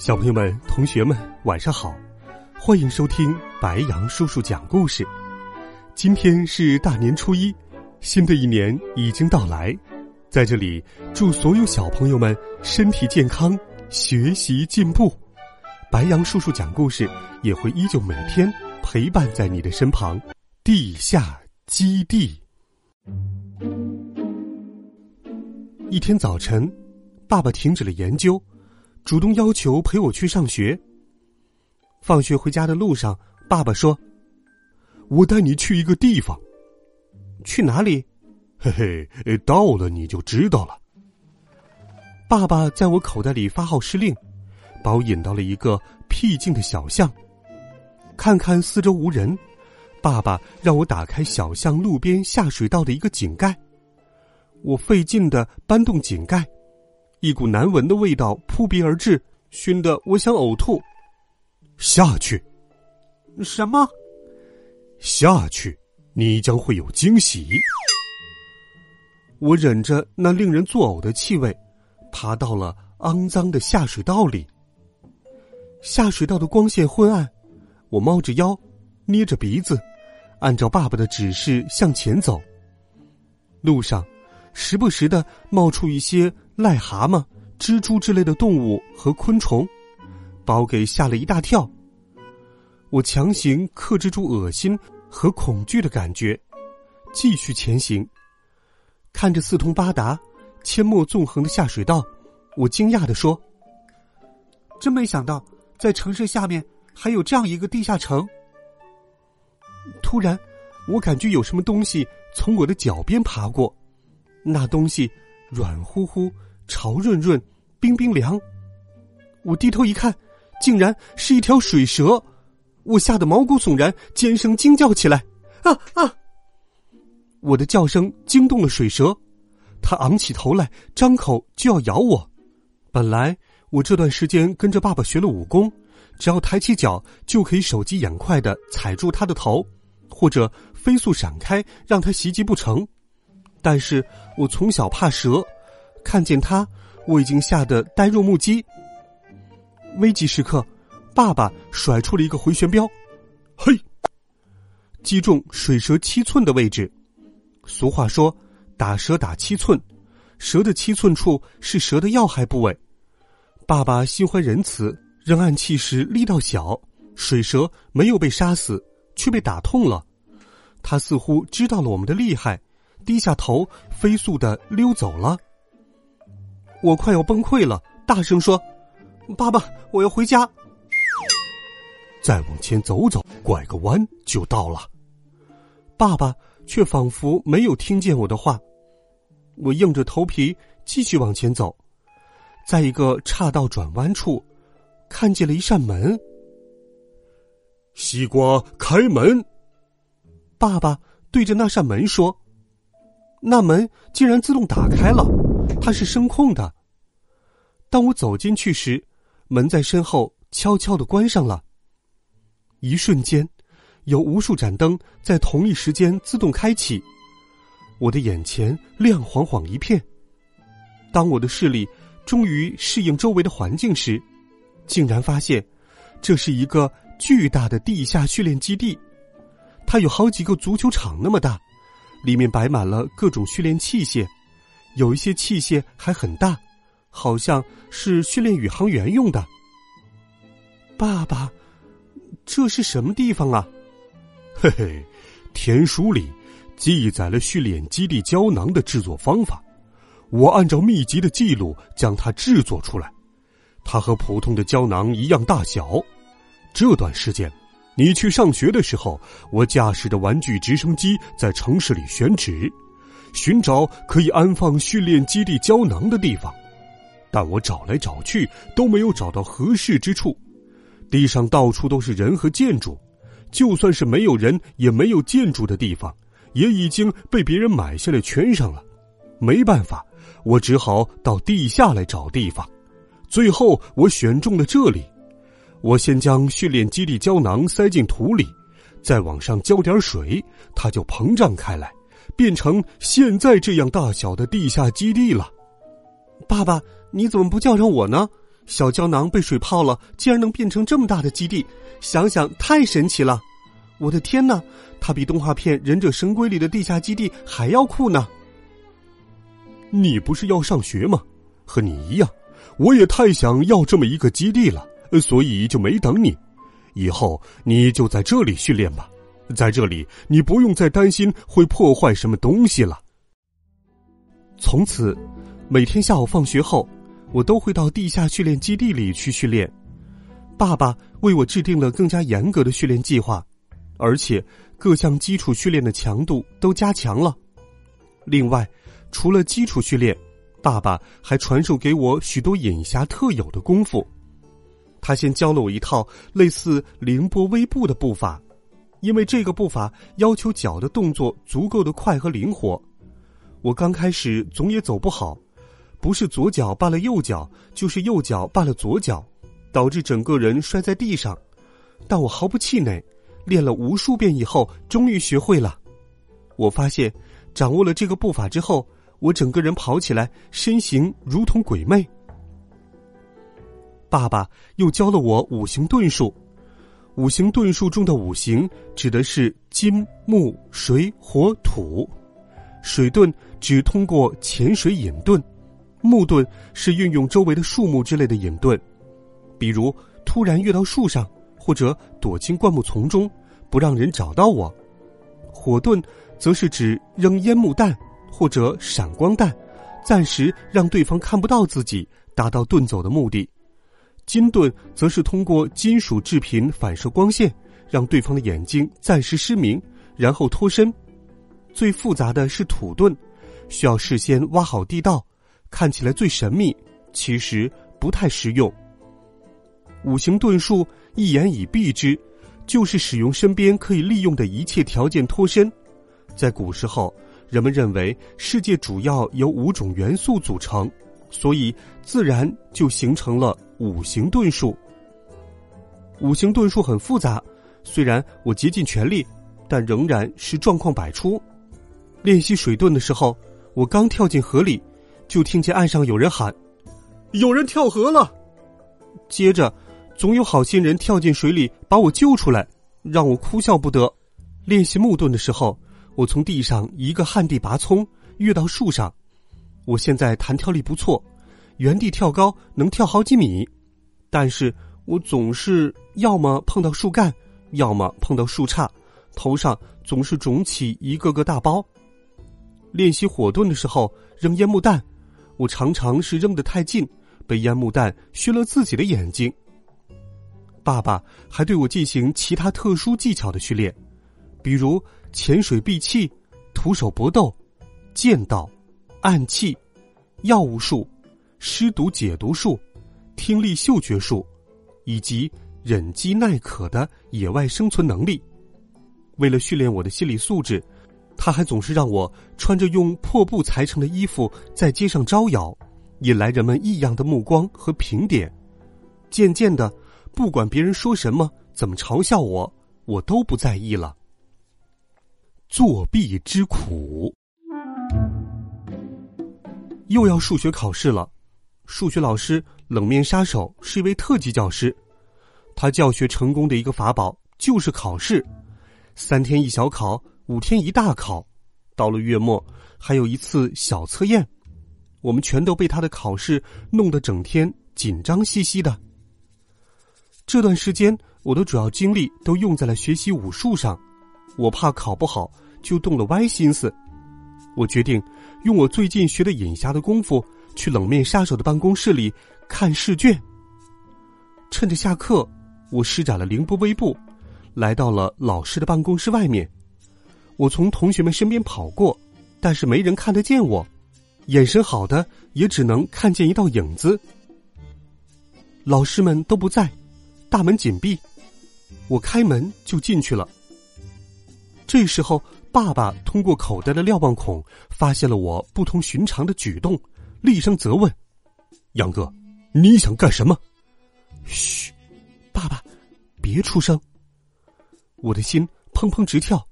小朋友们、同学们，晚上好！欢迎收听白羊叔叔讲故事。今天是大年初一，新的一年已经到来，在这里祝所有小朋友们身体健康，学习进步。白羊叔叔讲故事也会依旧每天陪伴在你的身旁。地下基地。一天早晨，爸爸停止了研究。主动要求陪我去上学。放学回家的路上，爸爸说：“我带你去一个地方。”去哪里？嘿嘿，到了你就知道了。爸爸在我口袋里发号施令，把我引到了一个僻静的小巷。看看四周无人，爸爸让我打开小巷路边下水道的一个井盖。我费劲的搬动井盖。一股难闻的味道扑鼻而至，熏得我想呕吐。下去，什么？下去，你将会有惊喜。我忍着那令人作呕的气味，爬到了肮脏的下水道里。下水道的光线昏暗，我猫着腰，捏着鼻子，按照爸爸的指示向前走。路上。时不时的冒出一些癞蛤蟆、蜘蛛之类的动物和昆虫，把我给吓了一大跳。我强行克制住恶心和恐惧的感觉，继续前行。看着四通八达、阡陌纵横的下水道，我惊讶的说：“真没想到，在城市下面还有这样一个地下城。”突然，我感觉有什么东西从我的脚边爬过。那东西软乎乎、潮润润、冰冰凉。我低头一看，竟然是一条水蛇，我吓得毛骨悚然，尖声惊叫起来：“啊啊！”我的叫声惊动了水蛇，它昂起头来，张口就要咬我。本来我这段时间跟着爸爸学了武功，只要抬起脚就可以手疾眼快的踩住它的头，或者飞速闪开，让它袭击不成。但是我从小怕蛇，看见他，我已经吓得呆若木鸡。危急时刻，爸爸甩出了一个回旋镖，嘿，击中水蛇七寸的位置。俗话说，打蛇打七寸，蛇的七寸处是蛇的要害部位。爸爸心怀仁慈，扔暗器时力道小，水蛇没有被杀死，却被打痛了。他似乎知道了我们的厉害。低下头，飞速的溜走了。我快要崩溃了，大声说：“爸爸，我要回家。”再往前走走，拐个弯就到了。爸爸却仿佛没有听见我的话。我硬着头皮继续往前走，在一个岔道转弯处，看见了一扇门。西瓜开门。爸爸对着那扇门说。那门竟然自动打开了，它是声控的。当我走进去时，门在身后悄悄的关上了。一瞬间，有无数盏灯在同一时间自动开启，我的眼前亮晃晃一片。当我的视力终于适应周围的环境时，竟然发现，这是一个巨大的地下训练基地，它有好几个足球场那么大。里面摆满了各种训练器械，有一些器械还很大，好像是训练宇航员用的。爸爸，这是什么地方啊？嘿嘿，天书里记载了训练基地胶囊的制作方法，我按照秘籍的记录将它制作出来。它和普通的胶囊一样大小。这段时间。你去上学的时候，我驾驶着玩具直升机在城市里选址，寻找可以安放训练基地胶囊的地方，但我找来找去都没有找到合适之处。地上到处都是人和建筑，就算是没有人也没有建筑的地方，也已经被别人买下来圈上了。没办法，我只好到地下来找地方。最后，我选中了这里。我先将训练基地胶囊塞进土里，再往上浇点水，它就膨胀开来，变成现在这样大小的地下基地了。爸爸，你怎么不叫上我呢？小胶囊被水泡了，竟然能变成这么大的基地，想想太神奇了！我的天哪，它比动画片《忍者神龟》里的地下基地还要酷呢！你不是要上学吗？和你一样，我也太想要这么一个基地了。所以就没等你，以后你就在这里训练吧，在这里你不用再担心会破坏什么东西了。从此，每天下午放学后，我都会到地下训练基地里去训练。爸爸为我制定了更加严格的训练计划，而且各项基础训练的强度都加强了。另外，除了基础训练，爸爸还传授给我许多隐侠特有的功夫。他先教了我一套类似凌波微步的步法，因为这个步法要求脚的动作足够的快和灵活。我刚开始总也走不好，不是左脚绊了右脚，就是右脚绊了左脚，导致整个人摔在地上。但我毫不气馁，练了无数遍以后，终于学会了。我发现，掌握了这个步法之后，我整个人跑起来身形如同鬼魅。爸爸又教了我五行遁术，五行遁术中的五行指的是金、木、水、火、土。水遁只通过潜水隐遁，木遁是运用周围的树木之类的隐遁，比如突然跃到树上，或者躲进灌木丛中，不让人找到我。火遁则是指扔烟幕弹或者闪光弹，暂时让对方看不到自己，达到遁走的目的。金盾则是通过金属制品反射光线，让对方的眼睛暂时失明，然后脱身。最复杂的是土遁，需要事先挖好地道，看起来最神秘，其实不太实用。五行遁术一言以蔽之，就是使用身边可以利用的一切条件脱身。在古时候，人们认为世界主要由五种元素组成。所以，自然就形成了五行遁术。五行遁术很复杂，虽然我竭尽全力，但仍然是状况百出。练习水遁的时候，我刚跳进河里，就听见岸上有人喊：“有人跳河了！”接着，总有好心人跳进水里把我救出来，让我哭笑不得。练习木遁的时候，我从地上一个旱地拔葱，跃到树上。我现在弹跳力不错，原地跳高能跳好几米，但是我总是要么碰到树干，要么碰到树杈，头上总是肿起一个个大包。练习火遁的时候扔烟幕弹，我常常是扔得太近，被烟幕弹熏了自己的眼睛。爸爸还对我进行其他特殊技巧的训练，比如潜水闭气、徒手搏斗、剑道。暗器、药物术、湿毒解毒术、听力嗅觉术，以及忍饥耐渴的野外生存能力。为了训练我的心理素质，他还总是让我穿着用破布裁成的衣服在街上招摇，引来人们异样的目光和评点。渐渐的，不管别人说什么、怎么嘲笑我，我都不在意了。作弊之苦。又要数学考试了，数学老师冷面杀手是一位特级教师，他教学成功的一个法宝就是考试，三天一小考，五天一大考，到了月末还有一次小测验，我们全都被他的考试弄得整天紧张兮兮的。这段时间我的主要精力都用在了学习武术上，我怕考不好，就动了歪心思。我决定用我最近学的隐侠的功夫去冷面杀手的办公室里看试卷。趁着下课，我施展了凌波微步，来到了老师的办公室外面。我从同学们身边跑过，但是没人看得见我，眼神好的也只能看见一道影子。老师们都不在，大门紧闭，我开门就进去了。这时候，爸爸通过口袋的瞭望孔发现了我不同寻常的举动，厉声责问：“杨哥，你想干什么？”“嘘，爸爸，别出声。”我的心砰砰直跳。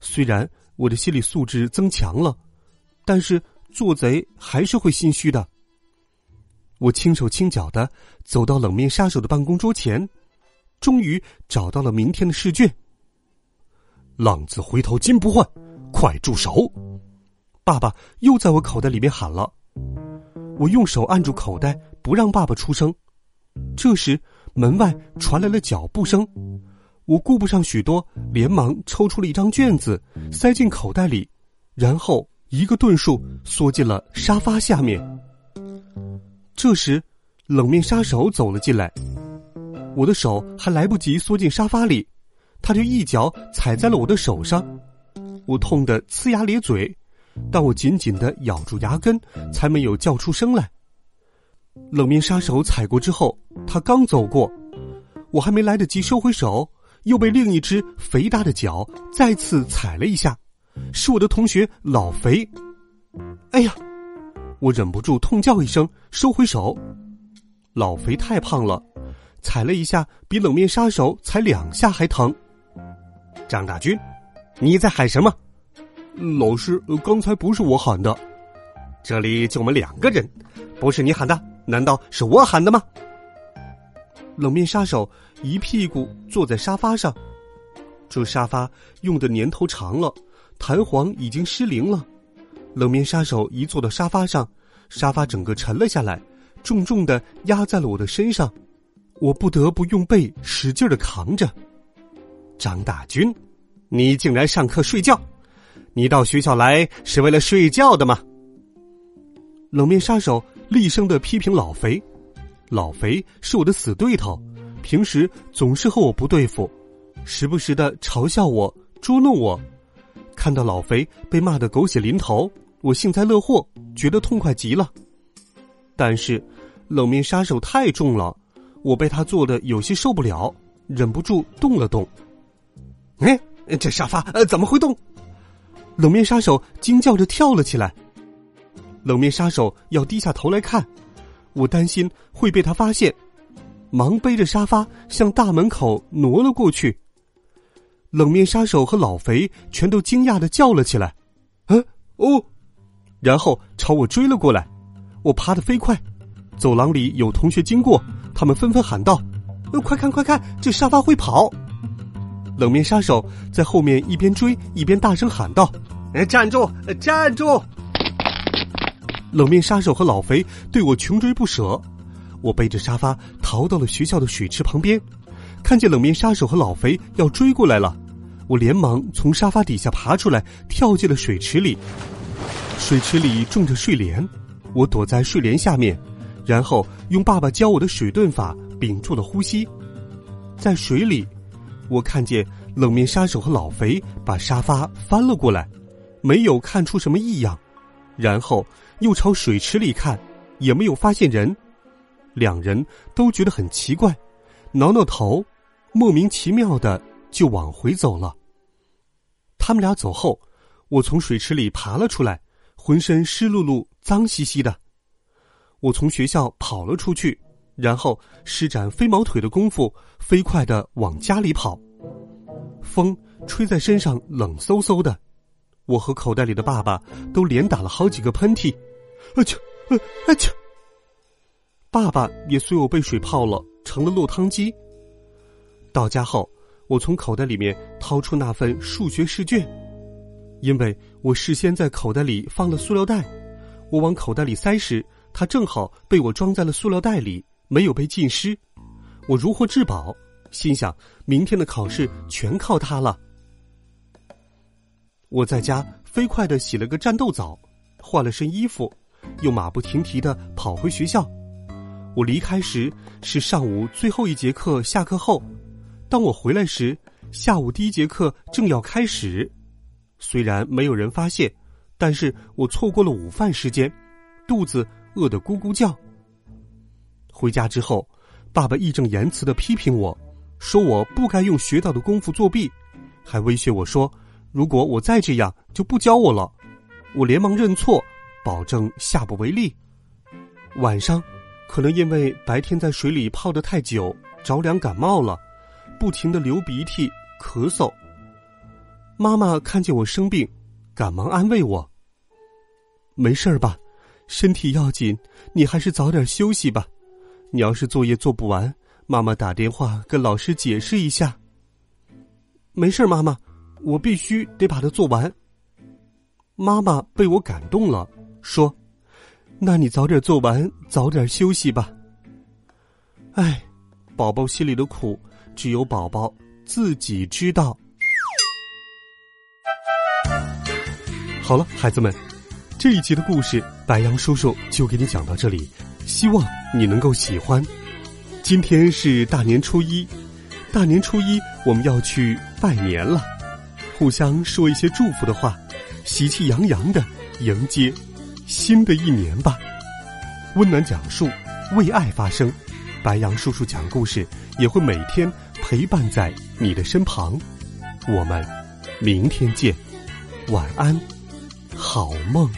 虽然我的心理素质增强了，但是做贼还是会心虚的。我轻手轻脚的走到冷面杀手的办公桌前，终于找到了明天的试卷。浪子回头金不换，快住手！爸爸又在我口袋里面喊了。我用手按住口袋，不让爸爸出声。这时门外传来了脚步声，我顾不上许多，连忙抽出了一张卷子，塞进口袋里，然后一个遁术缩进了沙发下面。这时，冷面杀手走了进来，我的手还来不及缩进沙发里。他就一脚踩在了我的手上，我痛得呲牙咧嘴，但我紧紧的咬住牙根，才没有叫出声来。冷面杀手踩过之后，他刚走过，我还没来得及收回手，又被另一只肥大的脚再次踩了一下，是我的同学老肥。哎呀！我忍不住痛叫一声，收回手。老肥太胖了，踩了一下比冷面杀手踩两下还疼。张大军，你在喊什么？老师，刚才不是我喊的。这里就我们两个人，不是你喊的，难道是我喊的吗？冷面杀手一屁股坐在沙发上，这沙发用的年头长了，弹簧已经失灵了。冷面杀手一坐到沙发上，沙发整个沉了下来，重重的压在了我的身上，我不得不用背使劲的扛着。张大军，你竟然上课睡觉！你到学校来是为了睡觉的吗？冷面杀手厉声的批评老肥，老肥是我的死对头，平时总是和我不对付，时不时的嘲笑我、捉弄我。看到老肥被骂得狗血淋头，我幸灾乐祸，觉得痛快极了。但是，冷面杀手太重了，我被他做的有些受不了，忍不住动了动。哎，这沙发呃怎么会动？冷面杀手惊叫着跳了起来。冷面杀手要低下头来看，我担心会被他发现，忙背着沙发向大门口挪了过去。冷面杀手和老肥全都惊讶的叫了起来，“嗯哦！”然后朝我追了过来。我爬得飞快，走廊里有同学经过，他们纷纷喊道：“快看快看，这沙发会跑！”冷面杀手在后面一边追一边大声喊道：“哎，站住，站住！”冷面杀手和老肥对我穷追不舍，我背着沙发逃到了学校的水池旁边，看见冷面杀手和老肥要追过来了，我连忙从沙发底下爬出来，跳进了水池里。水池里种着睡莲，我躲在睡莲下面，然后用爸爸教我的水遁法屏住了呼吸，在水里。我看见冷面杀手和老肥把沙发翻了过来，没有看出什么异样，然后又朝水池里看，也没有发现人，两人都觉得很奇怪，挠挠头，莫名其妙的就往回走了。他们俩走后，我从水池里爬了出来，浑身湿漉漉、脏兮兮的。我从学校跑了出去。然后施展飞毛腿的功夫，飞快的往家里跑。风吹在身上，冷飕飕的。我和口袋里的爸爸都连打了好几个喷嚏。啊嚏！啊嚏！爸爸也随我被水泡了，成了落汤鸡。到家后，我从口袋里面掏出那份数学试卷，因为我事先在口袋里放了塑料袋，我往口袋里塞时，它正好被我装在了塑料袋里。没有被浸湿，我如获至宝，心想明天的考试全靠它了。我在家飞快的洗了个战斗澡，换了身衣服，又马不停蹄的跑回学校。我离开时是上午最后一节课下课后，当我回来时，下午第一节课正要开始。虽然没有人发现，但是我错过了午饭时间，肚子饿得咕咕叫。回家之后，爸爸义正言辞的批评我，说我不该用学到的功夫作弊，还威胁我说，如果我再这样，就不教我了。我连忙认错，保证下不为例。晚上，可能因为白天在水里泡得太久，着凉感冒了，不停的流鼻涕、咳嗽。妈妈看见我生病，赶忙安慰我：“没事儿吧？身体要紧，你还是早点休息吧。你要是作业做不完，妈妈打电话跟老师解释一下。”没事妈妈，我必须得把它做完。妈妈被我感动了，说：“那你早点做完，早点休息吧。”哎，宝宝心里的苦，只有宝宝自己知道。好了，孩子们，这一集的故事，白羊叔叔就给你讲到这里，希望你能够喜欢。今天是大年初一，大年初一我们要去拜年了，互相说一些祝福的话，喜气洋洋的迎接新的一年吧。温暖讲述，为爱发声，白羊叔叔讲故事也会每天陪伴在你的身旁。我们明天见，晚安。好梦。